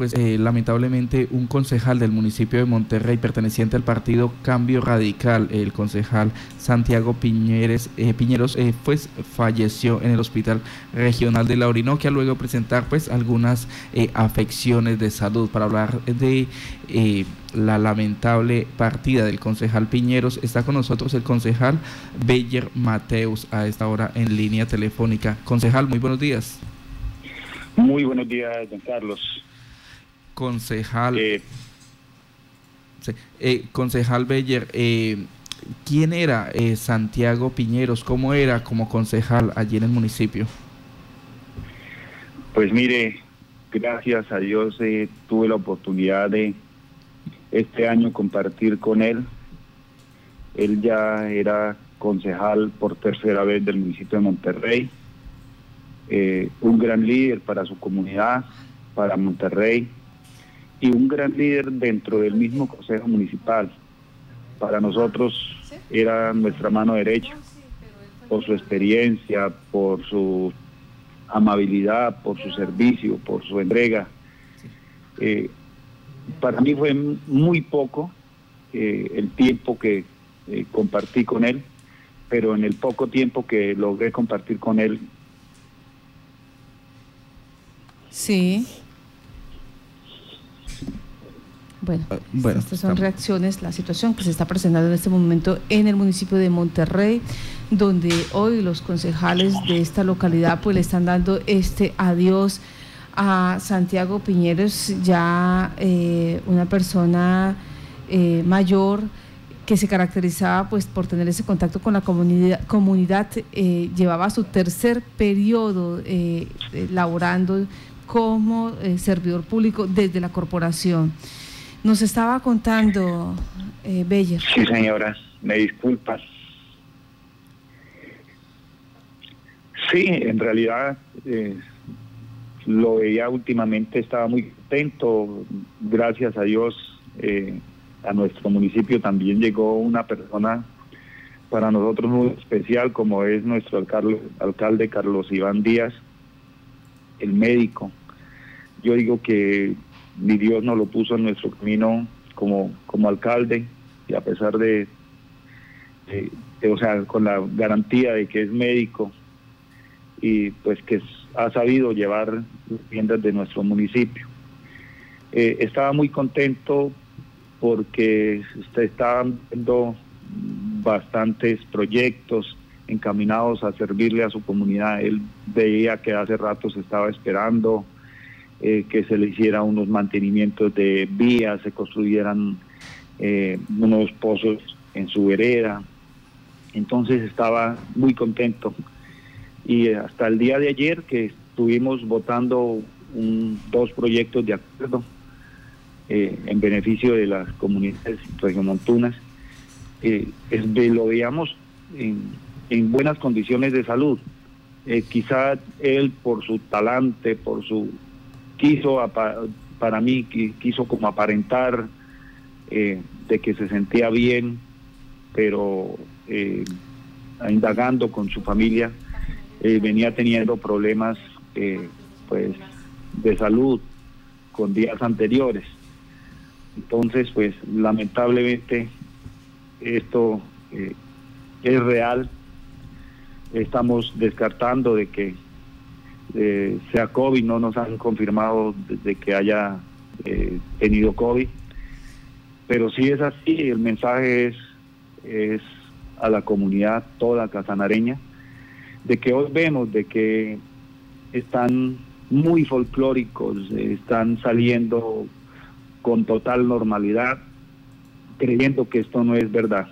Pues eh, lamentablemente un concejal del municipio de Monterrey perteneciente al partido Cambio Radical, el concejal Santiago Piñeres, eh, Piñeros, eh, pues falleció en el Hospital Regional de la Orinoquia luego de presentar pues algunas afecciones de salud. Para hablar de la lamentable partida del concejal Piñeros está con nosotros el concejal Beyer Mateus a esta hora en línea telefónica. Concejal, muy buenos días. Muy buenos días, don Carlos concejal. Eh, eh, concejal Beller, eh, ¿quién era Santiago Piñeros? ¿Cómo era como concejal allí en el municipio? Pues mire, gracias a Dios tuve la oportunidad de este año compartir con él. Él ya era concejal por tercera vez del municipio de Monterrey, un gran líder para su comunidad, para Monterrey, y un gran líder dentro del mismo Consejo Municipal. Para nosotros era nuestra mano derecha, por su experiencia, por su amabilidad, por su servicio, por su entrega. Eh, para mí fue muy poco eh, el tiempo que eh, compartí con él, pero en el poco tiempo que logré compartir con él. Sí. Ah, bueno, estas son reacciones, la situación que se está presentando en este momento en el municipio de Monterrey, donde hoy los concejales de esta localidad pues le están dando este adiós a Santiago Piñeros, ya eh, una persona eh, mayor que se caracterizaba pues por tener ese contacto con la comunidad, comunidad eh, llevaba su tercer periodo laborando como servidor público desde la corporación. Nos estaba contando eh. Sí, señora, me disculpas. Sí, en realidad eh, lo veía últimamente, estaba muy contento. Gracias a Dios, eh, a nuestro municipio también llegó una persona para nosotros muy especial, como es nuestro alcalde Carlos Iván Díaz, el médico. Yo digo que mi Dios nos lo puso en nuestro camino como, como alcalde y a pesar de, o sea, con la garantía de que es médico y pues que ha sabido llevar las tiendas de nuestro municipio. Eh, estaba muy contento porque se estaban viendo bastantes proyectos encaminados a servirle a su comunidad. Él veía que hace rato se estaba esperando eh, que se le hiciera unos mantenimientos de vías, se construyeran eh, unos pozos en su vereda. Entonces estaba muy contento. Y hasta el día de ayer que estuvimos votando dos proyectos de acuerdo eh, en beneficio de las comunidades regiomontunas, eh, lo veíamos en, en, buenas condiciones de salud. quizá él por su talante, por su quiso para mí quiso como aparentar eh, de que se sentía bien, pero eh, indagando con su familia eh, venía teniendo problemas pues de salud con días anteriores. Entonces, pues lamentablemente esto es real. Estamos descartando de que eh, sea COVID, no nos han confirmado de, que haya eh, tenido COVID, pero si es así, el mensaje es, es a la comunidad toda casanareña, de que hoy vemos de que están muy folclóricos, están saliendo con total normalidad, creyendo que esto no es verdad.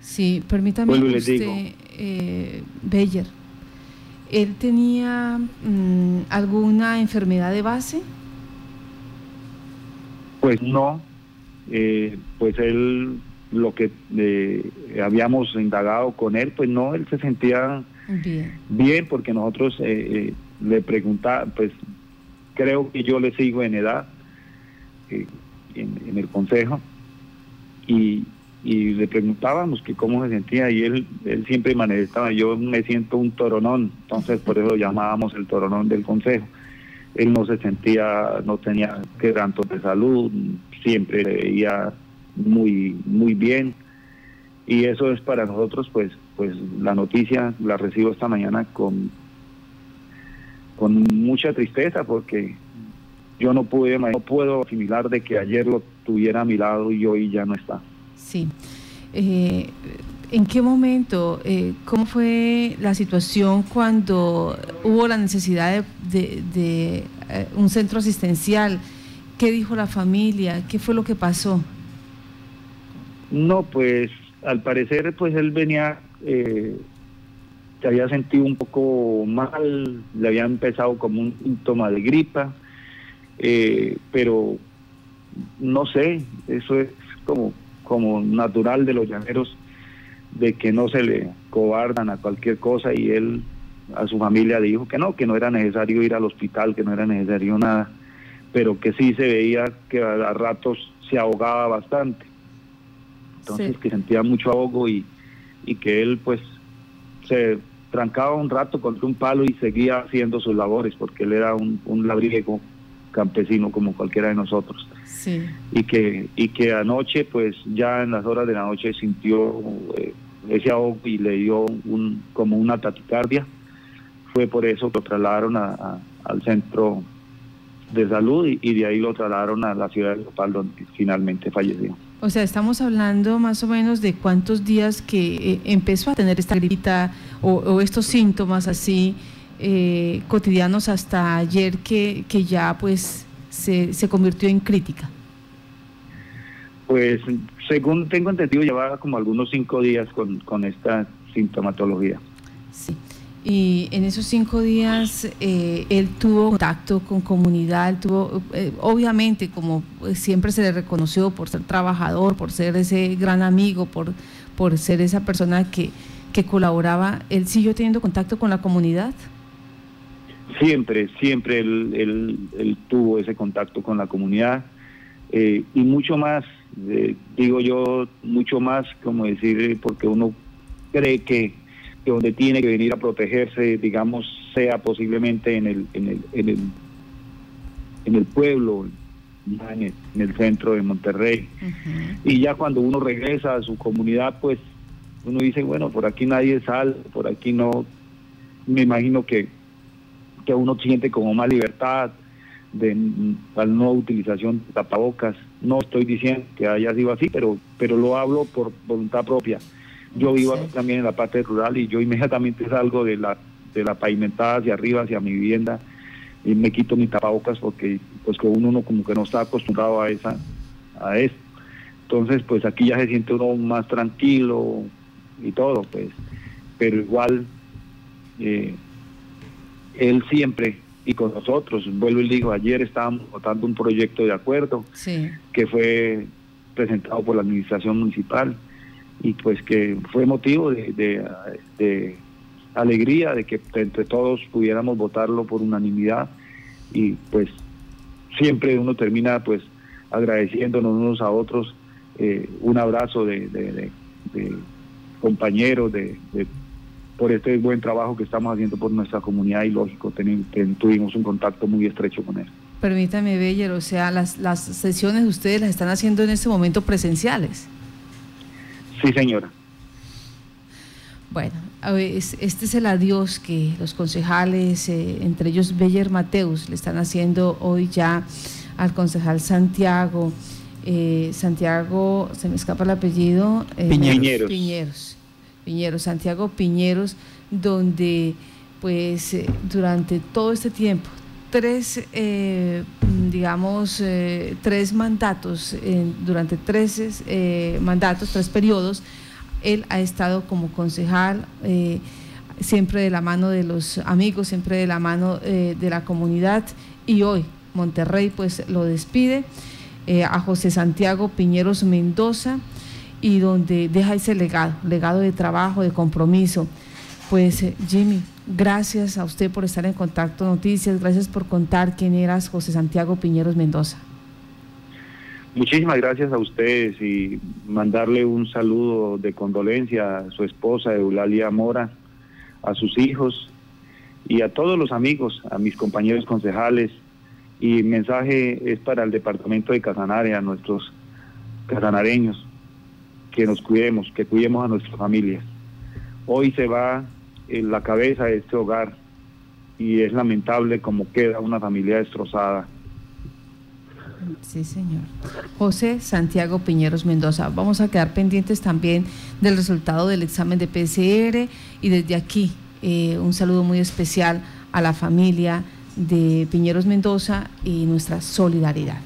Sí, permítame usted, eh, Beller, ¿Él tenía mm, alguna enfermedad de base? Pues no, eh, pues él, lo que eh, habíamos indagado con él, pues no, él se sentía bien, porque nosotros eh, le preguntamos, pues creo que yo le sigo en edad en el consejo y, y le preguntábamos que cómo se sentía y él, él siempre manifestaba, yo me siento un toronón, entonces por eso lo llamábamos el toronón del consejo. él no se sentía, no tenía quebrantos de salud, siempre veía muy, muy bien. Y eso es para nosotros, pues, pues la noticia la recibo esta mañana con, con mucha tristeza porque yo no pude, no puedo asimilar de que ayer lo tuviera a mi lado y hoy ya no está. Sí. Eh, ¿En qué momento, eh, cómo fue la situación cuando hubo la necesidad de, eh, un centro asistencial? ¿Qué dijo la familia? ¿Qué fue lo que pasó? No, pues al parecer pues él venía, eh, se había sentido un poco mal, le había empezado como un síntoma de gripa, pero no sé, eso es como, como natural de los llaneros de que no se le cobardan a cualquier cosa y él a su familia dijo que no, que no era necesario ir al hospital, que no era necesario nada, pero que sí se veía que a, ratos se ahogaba bastante. Entonces que sentía mucho ahogo y, y que él pues se trancaba un rato contra un palo y seguía haciendo sus labores porque él era un, un labriego campesino como cualquiera de nosotros. Sí. Y que y que anoche pues ya en las horas de la noche sintió eh, ese ahogo y le dio un, como una taticardia. Fue por eso que lo trasladaron a, al centro de salud y, de ahí lo trasladaron a la ciudad de Lopal donde finalmente falleció. O sea, estamos hablando más o menos de cuántos días que eh, empezó a tener esta gripita o, estos síntomas así eh, cotidianos hasta ayer que, que ya pues se, se convirtió en crítica. Pues según tengo entendido, llevaba como algunos cinco días con, con esta sintomatología. Sí. Y en esos cinco días eh, él tuvo contacto con comunidad, tuvo, eh, obviamente, como siempre se le reconoció por ser trabajador, por ser ese gran amigo, por, por ser esa persona que, que colaboraba, ¿él siguió teniendo contacto con la comunidad? Siempre, siempre él, él, él tuvo ese contacto con la comunidad eh, y mucho más digo yo, mucho más, como decir, porque uno cree que, donde tiene que venir a protegerse, digamos, sea posiblemente en el, en el, en el, en el pueblo, en el, centro de Monterrey. Y ya cuando uno regresa a su comunidad, pues uno dice, bueno, por aquí nadie sale, por aquí no, me imagino que, que uno siente como más libertad, de la no utilización de tapabocas. No estoy diciendo que haya sido así, pero, pero lo hablo por voluntad propia. Yo vivo también en la parte rural y yo inmediatamente salgo de la, de la pavimentada hacia arriba, hacia mi vivienda, y me quito mi tapabocas porque pues que uno no, como que no está acostumbrado a esa a esto. Entonces, pues aquí ya se siente uno más tranquilo y todo, pues. Pero igual, eh, él siempre y con nosotros. Vuelvo y digo, ayer estábamos votando un proyecto de acuerdo que fue presentado por la administración municipal y pues que fue motivo de, de, alegría de que entre todos pudiéramos votarlo por unanimidad y pues siempre uno termina pues agradeciéndonos unos a otros eh, un abrazo de, de compañeros, de, por este buen trabajo que estamos haciendo por nuestra comunidad y lógico, tuvimos un contacto muy estrecho con él. Permítame, Beller, o sea, las, las sesiones ustedes las están haciendo en este momento presenciales. Sí, señora. Bueno, este es el adiós que los concejales, eh, entre ellos Beller Mateus, le están haciendo hoy ya al concejal Santiago. Eh, Santiago, se me escapa el apellido. Eh, Piñeros. Piñeros. Piñeros, Santiago Piñeros, donde pues eh, durante todo este tiempo, tres, eh, digamos, eh, tres mandatos, durante tres mandatos, tres periodos, él ha estado como concejal, siempre de la mano de los amigos, siempre de la mano de la comunidad, y hoy Monterrey pues lo despide a José Santiago Piñeros Mendoza, y donde deja ese legado, legado de trabajo, de compromiso. Pues eh, Jimmy, gracias a usted por estar en contacto Noticias, gracias por contar quién eras José Santiago Piñeros Mendoza. Muchísimas gracias a ustedes y mandarle un saludo de condolencia a su esposa Eulalia Mora, a sus hijos y a todos los amigos, a mis compañeros concejales. Y mensaje es para el departamento de Casanare, a nuestros casanareños, que nos cuidemos, que cuidemos a nuestras familias. Hoy se va en la cabeza de este hogar y es lamentable como queda una familia destrozada. Sí, señor. José Santiago Piñeros Mendoza. Vamos a quedar pendientes también del resultado del examen de PCR y desde aquí eh, un saludo muy especial a la familia de Piñeros Mendoza y nuestra solidaridad.